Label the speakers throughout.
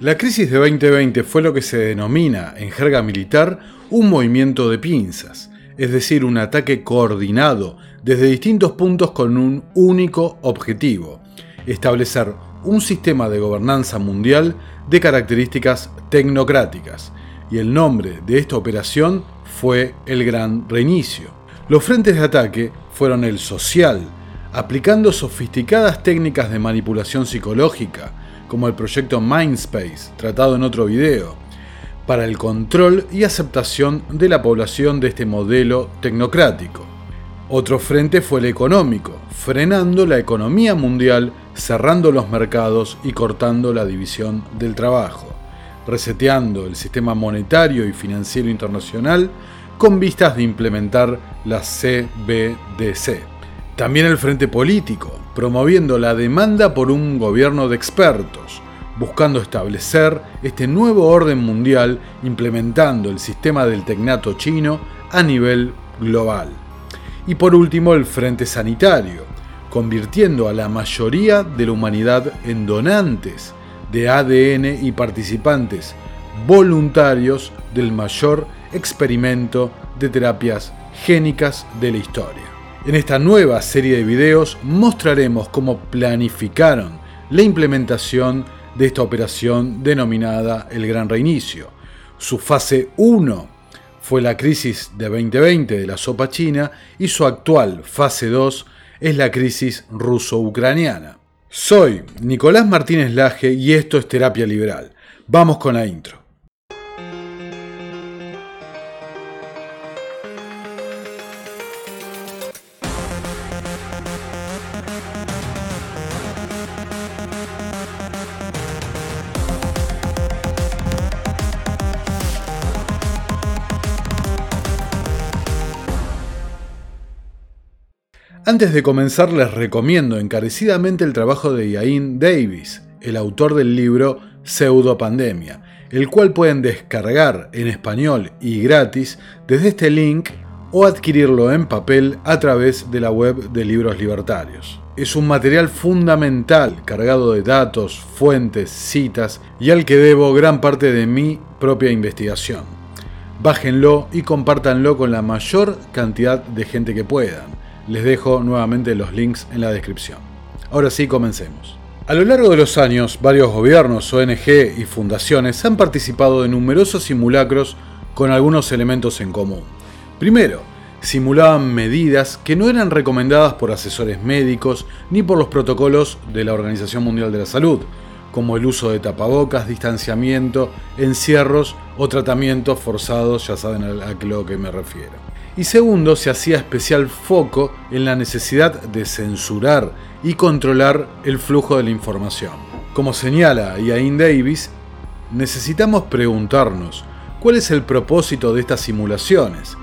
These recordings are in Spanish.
Speaker 1: La crisis de 2020 fue lo que se denomina, en jerga militar, un movimiento de pinzas, es decir, un ataque coordinado desde distintos puntos con un único objetivo, establecer un sistema de gobernanza mundial de características tecnocráticas, y el nombre de esta operación fue el Gran Reinicio. Los frentes de ataque fueron el social, aplicando sofisticadas técnicas de manipulación psicológica, como el proyecto Mindspace, tratado en otro video, para el control y aceptación de la población de este modelo tecnocrático. Otro frente fue el económico, frenando la economía mundial, cerrando los mercados y cortando la división del trabajo, reseteando el sistema monetario y financiero internacional con vistas de implementar la CBDC. También el frente político, promoviendo la demanda por un gobierno de expertos, buscando establecer este nuevo orden mundial implementando el sistema del tecnato chino a nivel global. Y por último el frente sanitario, convirtiendo a la mayoría de la humanidad en donantes de ADN y participantes voluntarios del mayor experimento de terapias génicas de la historia. En esta nueva serie de videos mostraremos cómo planificaron la implementación de esta operación denominada el Gran Reinicio. Su fase 1 fue la crisis de 2020 de la sopa china y su actual fase 2 es la crisis ruso-ucraniana. Soy Nicolás Martínez Laje y esto es Terapia Liberal. Vamos con la intro. Antes de comenzar les recomiendo encarecidamente el trabajo de Iain Davis, el autor del libro Pseudo Pandemia, el cual pueden descargar en español y gratis desde este link o adquirirlo en papel a través de la web de Libros Libertarios. Es un material fundamental cargado de datos, fuentes, citas y al que debo gran parte de mi propia investigación. Bájenlo y compártanlo con la mayor cantidad de gente que puedan. Les dejo nuevamente los links en la descripción. Ahora sí, comencemos. A lo largo de los años, varios gobiernos, ONG y fundaciones han participado de numerosos simulacros con algunos elementos en común. Primero, simulaban medidas que no eran recomendadas por asesores médicos ni por los protocolos de la Organización Mundial de la Salud, como el uso de tapabocas, distanciamiento, encierros o tratamientos forzados, ya saben a lo que me refiero y segundo, se hacía especial foco en la necesidad de censurar y controlar el flujo de la información. Como señala Iain Davis, necesitamos preguntarnos cuál es el propósito de estas simulaciones.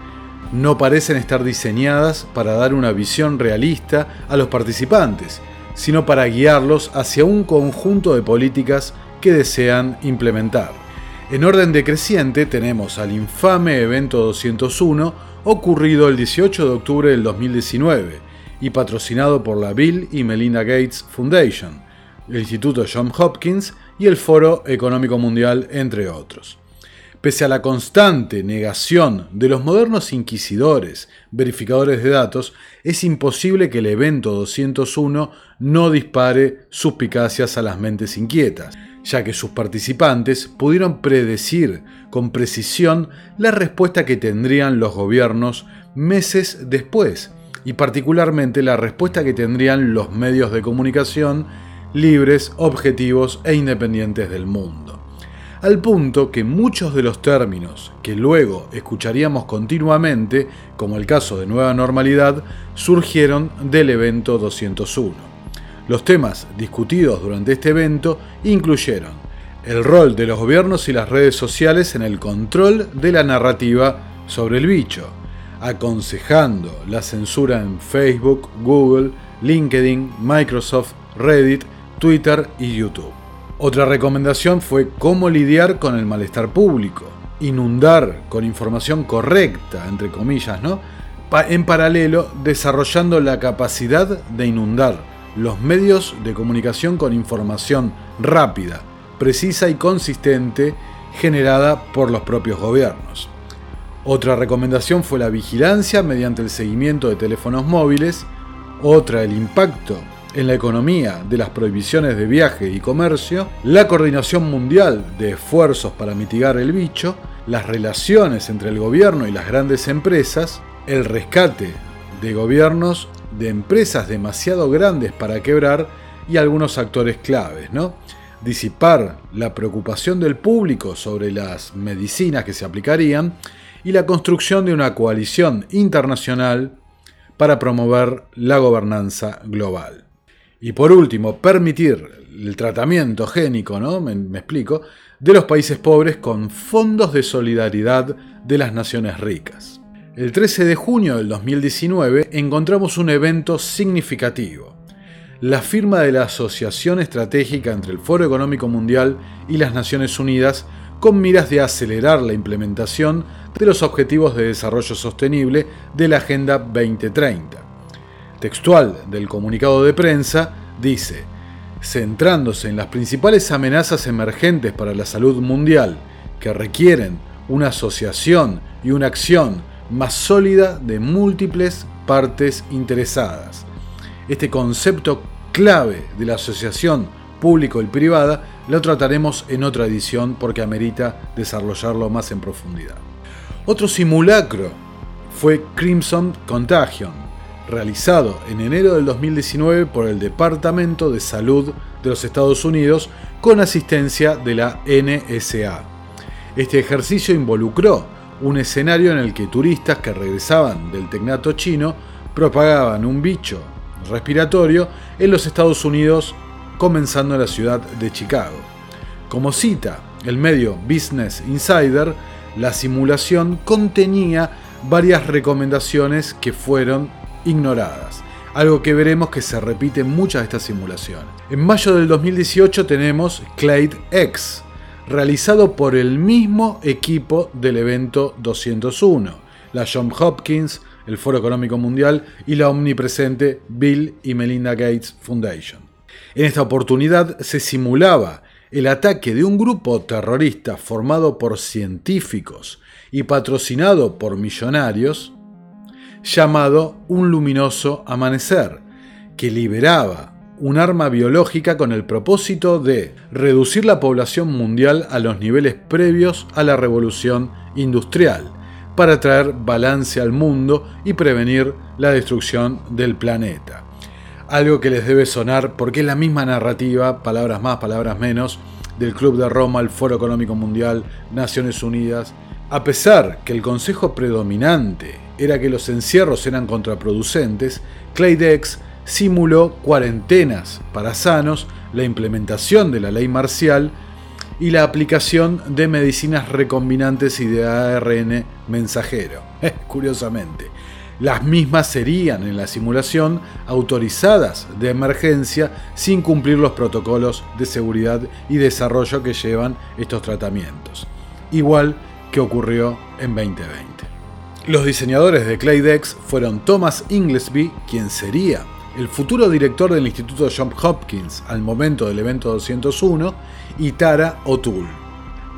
Speaker 1: No parecen estar diseñadas para dar una visión realista a los participantes, sino para guiarlos hacia un conjunto de políticas que desean implementar. En orden decreciente tenemos al infame evento 201 ocurrido el 18 de octubre del 2019 y patrocinado por la Bill y Melinda Gates Foundation, el Instituto John Hopkins y el Foro Económico Mundial, entre otros. Pese a la constante negación de los modernos inquisidores, verificadores de datos, es imposible que el evento 201 no dispare suspicacias a las mentes inquietas ya que sus participantes pudieron predecir con precisión la respuesta que tendrían los gobiernos meses después, y particularmente la respuesta que tendrían los medios de comunicación libres, objetivos e independientes del mundo. Al punto que muchos de los términos que luego escucharíamos continuamente, como el caso de nueva normalidad, surgieron del evento 201. Los temas discutidos durante este evento incluyeron el rol de los gobiernos y las redes sociales en el control de la narrativa sobre el bicho, aconsejando la censura en Facebook, Google, LinkedIn, Microsoft, Reddit, Twitter y YouTube. Otra recomendación fue cómo lidiar con el malestar público, inundar con información correcta, entre comillas, ¿no? en paralelo, desarrollando la capacidad de inundar los medios de comunicación con información rápida, precisa y consistente generada por los propios gobiernos. Otra recomendación fue la vigilancia mediante el seguimiento de teléfonos móviles, otra el impacto en la economía de las prohibiciones de viaje y comercio, la coordinación mundial de esfuerzos para mitigar el bicho, las relaciones entre el gobierno y las grandes empresas, el rescate de gobiernos de empresas demasiado grandes para quebrar y algunos actores claves, ¿no? Disipar la preocupación del público sobre las medicinas que se aplicarían y la construcción de una coalición internacional para promover la gobernanza global. Y por último, permitir el tratamiento génico, ¿no? Me, me, explico, de los países pobres con fondos de solidaridad de las naciones ricas. El 13 de junio del 2019 encontramos un evento significativo. La firma de la Asociación Estratégica entre el Foro Económico Mundial y las Naciones Unidas con miras de acelerar la implementación de los Objetivos de Desarrollo Sostenible de la Agenda 2030. Textual del comunicado de prensa dice, centrándose en las principales amenazas emergentes para la salud mundial que requieren una asociación y una acción más sólida de múltiples partes interesadas. Este concepto clave de la asociación público y privada lo trataremos en otra edición porque amerita desarrollarlo más en profundidad. Otro simulacro fue Crimson Contagion, realizado en enero del 2019 por el Departamento de Salud de los Estados Unidos con asistencia de la NSA. Este ejercicio involucró un escenario en el que turistas que regresaban del tecnato chino propagaban un bicho respiratorio en los Estados Unidos, comenzando en la ciudad de Chicago. Como cita el medio Business Insider, la simulación contenía varias recomendaciones que fueron ignoradas, algo que veremos que se repite en muchas de estas simulaciones. En mayo del 2018 tenemos Clade X, realizado por el mismo equipo del evento 201, la John Hopkins, el Foro Económico Mundial y la omnipresente Bill y Melinda Gates Foundation. En esta oportunidad se simulaba el ataque de un grupo terrorista formado por científicos y patrocinado por millonarios, llamado Un luminoso amanecer, que liberaba un arma biológica con el propósito de reducir la población mundial a los niveles previos a la revolución industrial, para traer balance al mundo y prevenir la destrucción del planeta. Algo que les debe sonar porque es la misma narrativa, palabras más, palabras menos, del Club de Roma, el Foro Económico Mundial, Naciones Unidas. A pesar que el consejo predominante era que los encierros eran contraproducentes, Claydex simuló cuarentenas para sanos, la implementación de la ley marcial y la aplicación de medicinas recombinantes y de ARN mensajero. Curiosamente, las mismas serían en la simulación autorizadas de emergencia sin cumplir los protocolos de seguridad y desarrollo que llevan estos tratamientos, igual que ocurrió en 2020. Los diseñadores de Claydex fueron Thomas Inglesby, quien sería el futuro director del Instituto John Hopkins al momento del evento 201, y Tara O'Toole.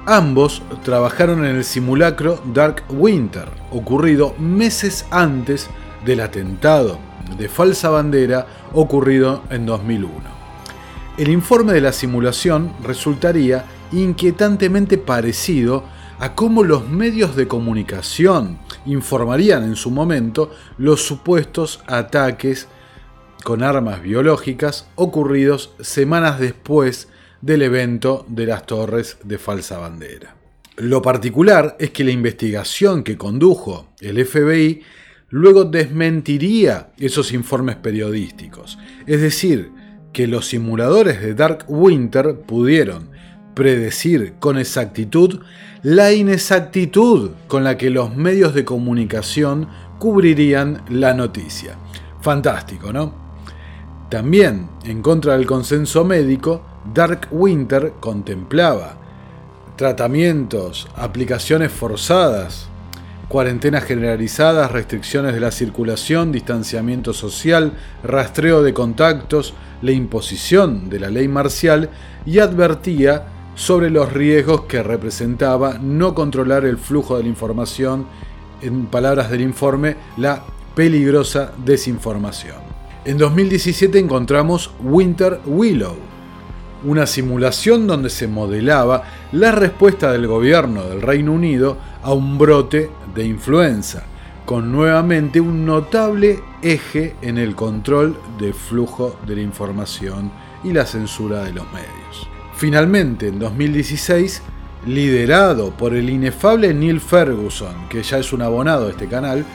Speaker 1: Ambos trabajaron en el simulacro Dark Winter, ocurrido meses antes del atentado de falsa bandera ocurrido en 2001. El informe de la simulación resultaría inquietantemente parecido a cómo los medios de comunicación informarían en su momento los supuestos ataques con armas biológicas ocurridos semanas después del evento de las torres de falsa bandera. Lo particular es que la investigación que condujo el FBI luego desmentiría esos informes periodísticos, es decir, que los simuladores de Dark Winter pudieron predecir con exactitud la inexactitud con la que los medios de comunicación cubrirían la noticia. Fantástico, ¿no? También, en contra del consenso médico, Dark Winter contemplaba tratamientos, aplicaciones forzadas, cuarentenas generalizadas, restricciones de la circulación, distanciamiento social, rastreo de contactos, la imposición de la ley marcial y advertía sobre los riesgos que representaba no controlar el flujo de la información, en palabras del informe, la peligrosa desinformación. En 2017 encontramos Winter Willow, una simulación donde se modelaba la respuesta del gobierno del Reino Unido a un brote de influenza, con nuevamente un notable eje en el control del flujo de la información y la censura de los medios. Finalmente, en 2016, liderado por el inefable Neil Ferguson, que ya es un abonado de este canal,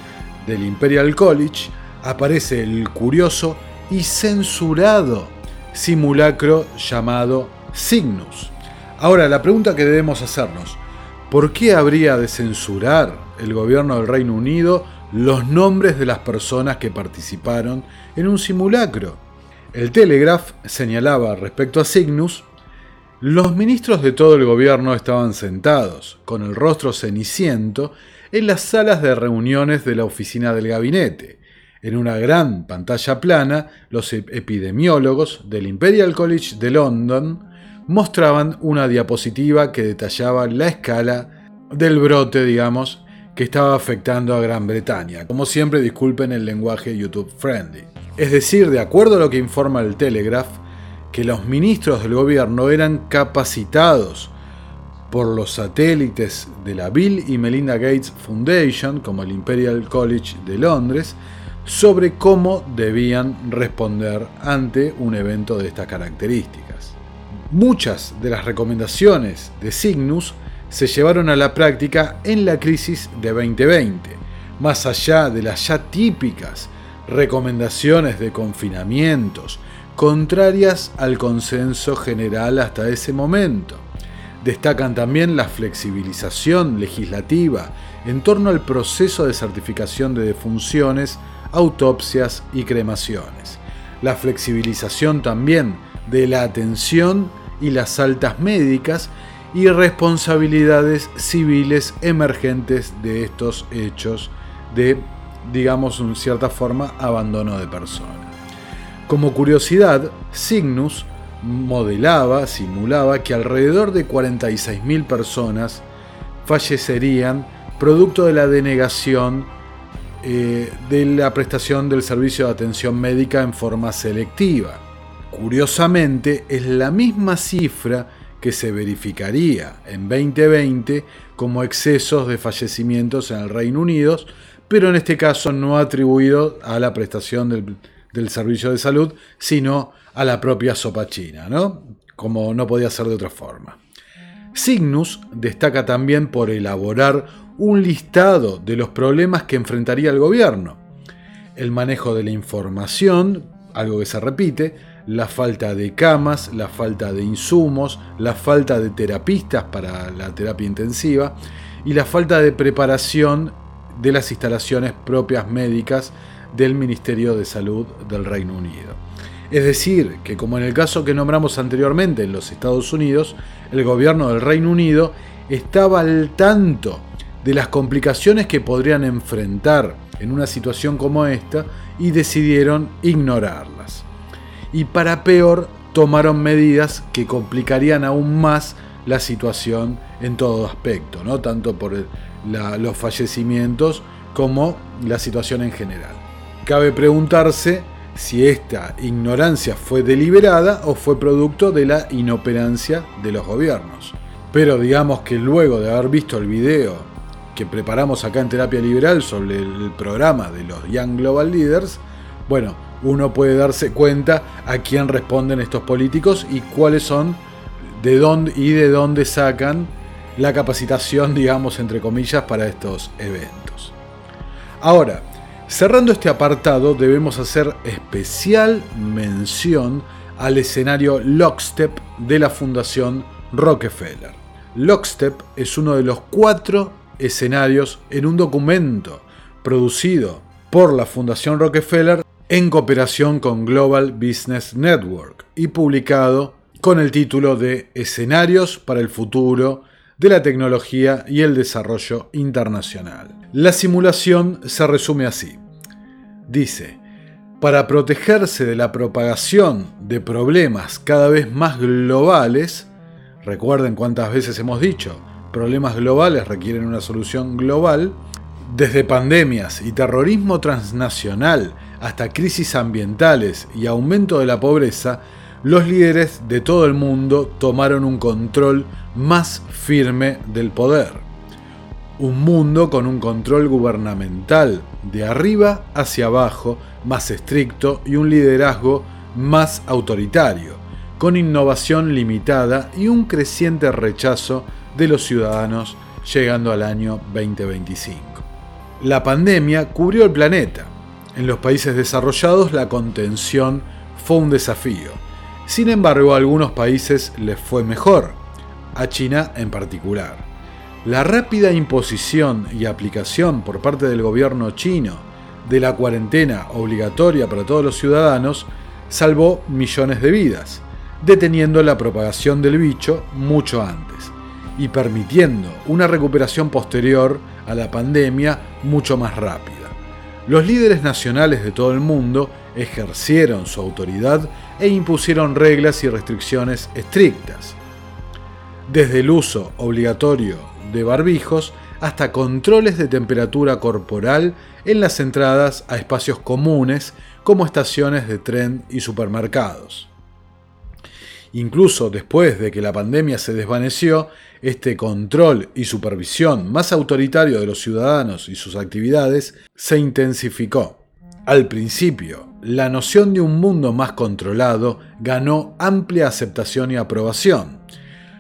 Speaker 1: del Imperial College, aparece el curioso y censurado simulacro llamado Cygnus. Ahora, la pregunta que debemos hacernos, ¿por qué habría de censurar el gobierno del Reino Unido los nombres de las personas que participaron en un simulacro? El Telegraph señalaba respecto a Cygnus, los ministros de todo el gobierno estaban sentados, con el rostro ceniciento, en las salas de reuniones de la oficina del gabinete. En una gran pantalla plana, los epidemiólogos del Imperial College de London mostraban una diapositiva que detallaba la escala del brote, digamos, que estaba afectando a Gran Bretaña. Como siempre, disculpen el lenguaje YouTube friendly. Es decir, de acuerdo a lo que informa el Telegraph, que los ministros del gobierno eran capacitados por los satélites de la Bill y Melinda Gates Foundation, como el Imperial College de Londres, sobre cómo debían responder ante un evento de estas características. Muchas de las recomendaciones de Cygnus se llevaron a la práctica en la crisis de 2020, más allá de las ya típicas recomendaciones de confinamientos, contrarias al consenso general hasta ese momento. Destacan también la flexibilización legislativa en torno al proceso de certificación de defunciones, autopsias y cremaciones. La flexibilización también de la atención y las altas médicas y responsabilidades civiles emergentes de estos hechos de digamos, en cierta forma, abandono de persona. Como curiosidad, Cygnus modelaba, simulaba que alrededor de 46.000 personas fallecerían producto de la denegación eh, de la prestación del servicio de atención médica en forma selectiva. Curiosamente, es la misma cifra que se verificaría en 2020 como excesos de fallecimientos en el Reino Unido, pero en este caso no atribuido a la prestación del, servicio de salud, sino a la propia sopa china, ¿no? como no podía ser de otra forma. Cygnus destaca también por elaborar un listado de los problemas que enfrentaría el gobierno. El manejo de la información, algo que se repite, la falta de camas, la falta de insumos, la falta de terapistas para la terapia intensiva y la falta de preparación de las instalaciones propias médicas del Ministerio de Salud del Reino Unido. Es decir, que como en el caso que nombramos anteriormente en los Estados Unidos, el gobierno del Reino Unido estaba al tanto de las complicaciones que podrían enfrentar en una situación como esta y decidieron ignorarlas. Y para peor, tomaron medidas que complicarían aún más la situación en todo aspecto, ¿no? tanto por los fallecimientos como la situación en general. Cabe preguntarse si esta ignorancia fue deliberada o fue producto de la inoperancia de los gobiernos. Pero digamos que luego de haber visto el video que preparamos acá en Terapia Liberal sobre el programa de los Young Global Leaders, bueno, uno puede darse cuenta a quién responden estos políticos y cuáles son de dónde y de dónde sacan la capacitación, digamos, entre comillas, para estos eventos. Ahora, cerrando este apartado, debemos hacer especial mención al escenario Lockstep de la Fundación Rockefeller. Lockstep es uno de los cuatro escenarios en un documento producido por la Fundación Rockefeller en cooperación con Global Business Network y publicado con el título de Escenarios para el futuro de la tecnología y el desarrollo internacional. La simulación se resume así. Dice, para protegerse de la propagación de problemas cada vez más globales, Recuerden cuántas veces hemos dicho, problemas globales requieren una solución global, desde pandemias y terrorismo transnacional hasta crisis ambientales y aumento de la pobreza, los líderes de todo el mundo tomaron un control más firme del poder. Un mundo con un control gubernamental de arriba hacia abajo más estricto y un liderazgo más autoritario, con innovación limitada y un creciente rechazo de los ciudadanos llegando al año 2025. La pandemia cubrió el planeta. En los países desarrollados la contención fue un desafío. Sin embargo, a algunos países les fue mejor, a China en particular. La rápida imposición y aplicación por parte del gobierno chino de la cuarentena obligatoria para todos los ciudadanos salvó millones de vidas, deteniendo la propagación del bicho mucho antes y permitiendo una recuperación posterior a la pandemia mucho más rápida. Los líderes nacionales de todo el mundo ejercieron su autoridad e impusieron reglas y restricciones estrictas, desde el uso obligatorio de barbijos hasta controles de temperatura corporal en las entradas a espacios comunes como estaciones de tren y supermercados. Incluso después de que la pandemia se desvaneció, este control y supervisión más autoritario de los ciudadanos y sus actividades se intensificó. Al principio, la noción de un mundo más controlado ganó amplia aceptación y aprobación.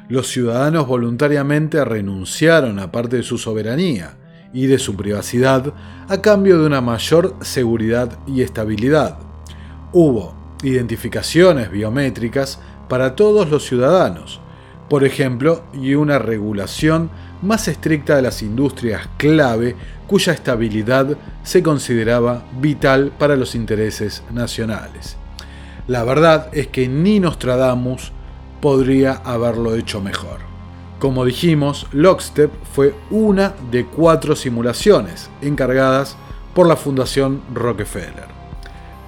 Speaker 1: Los ciudadanos voluntariamente renunciaron a parte de su soberanía y de su privacidad a cambio de una mayor seguridad y estabilidad. Hubo identificaciones biométricas para todos los ciudadanos, por ejemplo, y una regulación más estricta de las industrias clave cuya estabilidad se consideraba vital para los intereses nacionales. La verdad es que ni Nostradamus podría haberlo hecho mejor. Como dijimos, Lockstep fue una de cuatro simulaciones encargadas por la Fundación Rockefeller.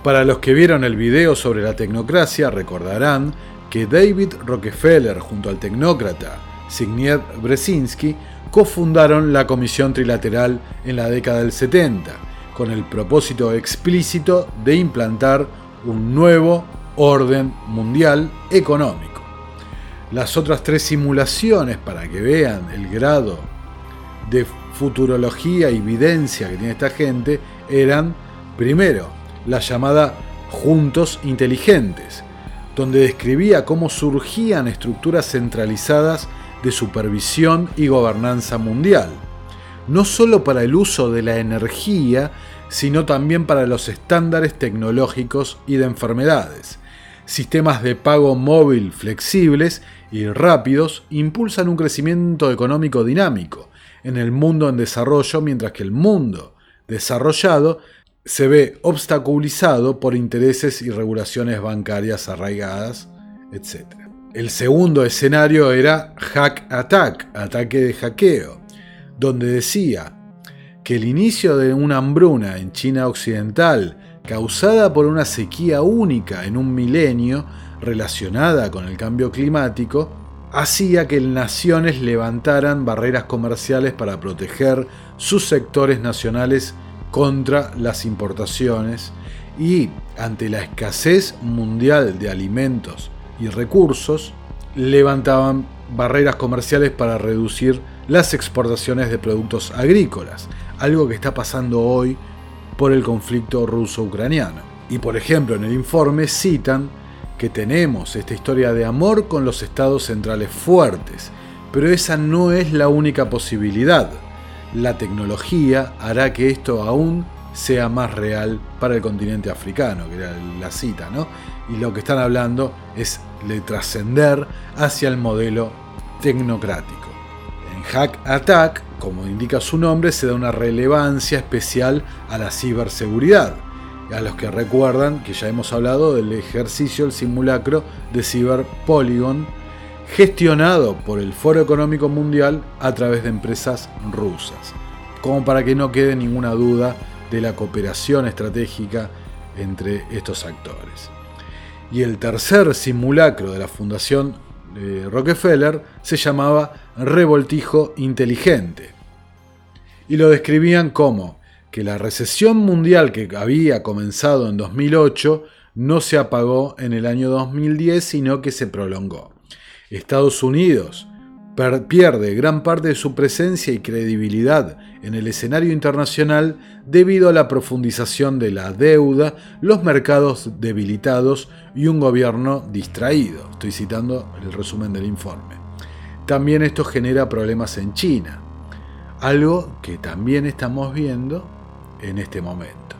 Speaker 1: Para los que vieron el video sobre la tecnocracia recordarán que David Rockefeller junto al tecnócrata Zbigniew Brzezinski cofundaron la Comisión Trilateral en la década del 70, con el propósito explícito de implantar un nuevo orden mundial económico. Las otras tres simulaciones, para que vean el grado de futurología y evidencia que tiene esta gente, eran, primero, la llamada Juntos Inteligentes, donde describía cómo surgían estructuras centralizadas de supervisión y gobernanza mundial, no solo para el uso de la energía, sino también para los estándares tecnológicos y de enfermedades. Sistemas de pago móvil flexibles y rápidos impulsan un crecimiento económico dinámico en el mundo en desarrollo, mientras que el mundo desarrollado se ve obstaculizado por intereses y regulaciones bancarias arraigadas, etc. El segundo escenario era Hack Attack, ataque de hackeo, donde decía que el inicio de una hambruna en China Occidental, causada por una sequía única en un milenio relacionada con el cambio climático, hacía que naciones levantaran barreras comerciales para proteger sus sectores nacionales contra las importaciones y ante la escasez mundial de alimentos y recursos, levantaban barreras comerciales para reducir las exportaciones de productos agrícolas, algo que está pasando hoy por el conflicto ruso-ucraniano. Y por ejemplo, en el informe citan que tenemos esta historia de amor con los estados centrales fuertes, pero esa no es la única posibilidad la tecnología hará que esto aún sea más real para el continente africano, que era la cita, ¿no? Y lo que están hablando es de trascender hacia el modelo tecnocrático. En Hack Attack, como indica su nombre, se da una relevancia especial a la ciberseguridad. A los que recuerdan que ya hemos hablado del ejercicio, el simulacro de Cyber Polygon, gestionado por el Foro Económico Mundial a través de empresas rusas, como para que no quede ninguna duda de la cooperación estratégica entre estos actores. Y el tercer simulacro de la Fundación eh, Rockefeller se llamaba revoltijo inteligente. Y lo describían como que la recesión mundial que había comenzado en 2008 no se apagó en el año 2010, sino que se prolongó. Estados Unidos pierde gran parte de su presencia y credibilidad en el escenario internacional debido a la profundización de la deuda, los mercados debilitados y un gobierno distraído. Estoy citando el resumen del informe. También esto genera problemas en China, algo que también estamos viendo en este momento.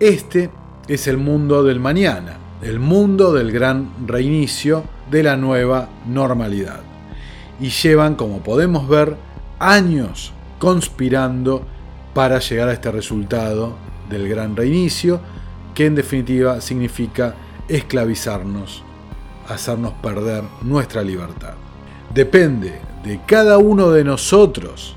Speaker 1: Este es el mundo del mañana, el mundo del gran reinicio de la nueva normalidad y llevan, como podemos ver, años conspirando para llegar a este resultado del gran reinicio, que en definitiva significa esclavizarnos, hacernos perder nuestra libertad. Depende de cada uno de nosotros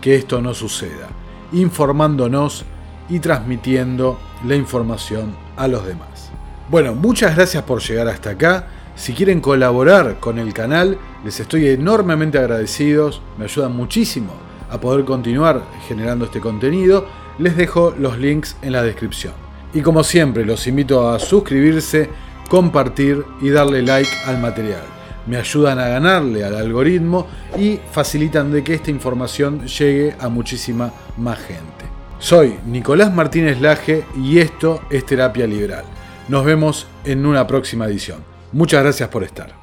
Speaker 1: que esto no suceda, informándonos y transmitiendo la información a los demás. Bueno, muchas gracias por llegar hasta acá. Si quieren colaborar con el canal, les estoy enormemente agradecidos, me ayudan muchísimo a poder continuar generando este contenido. Les dejo los links en la descripción. Y como siempre, los invito a suscribirse, compartir y darle like al material. Me ayudan a ganarle al algoritmo y facilitan de que esta información llegue a muchísima más gente. Soy Nicolás Martínez Laje y esto es Terapia Liberal. Nos vemos en una próxima edición. Muchas gracias por estar.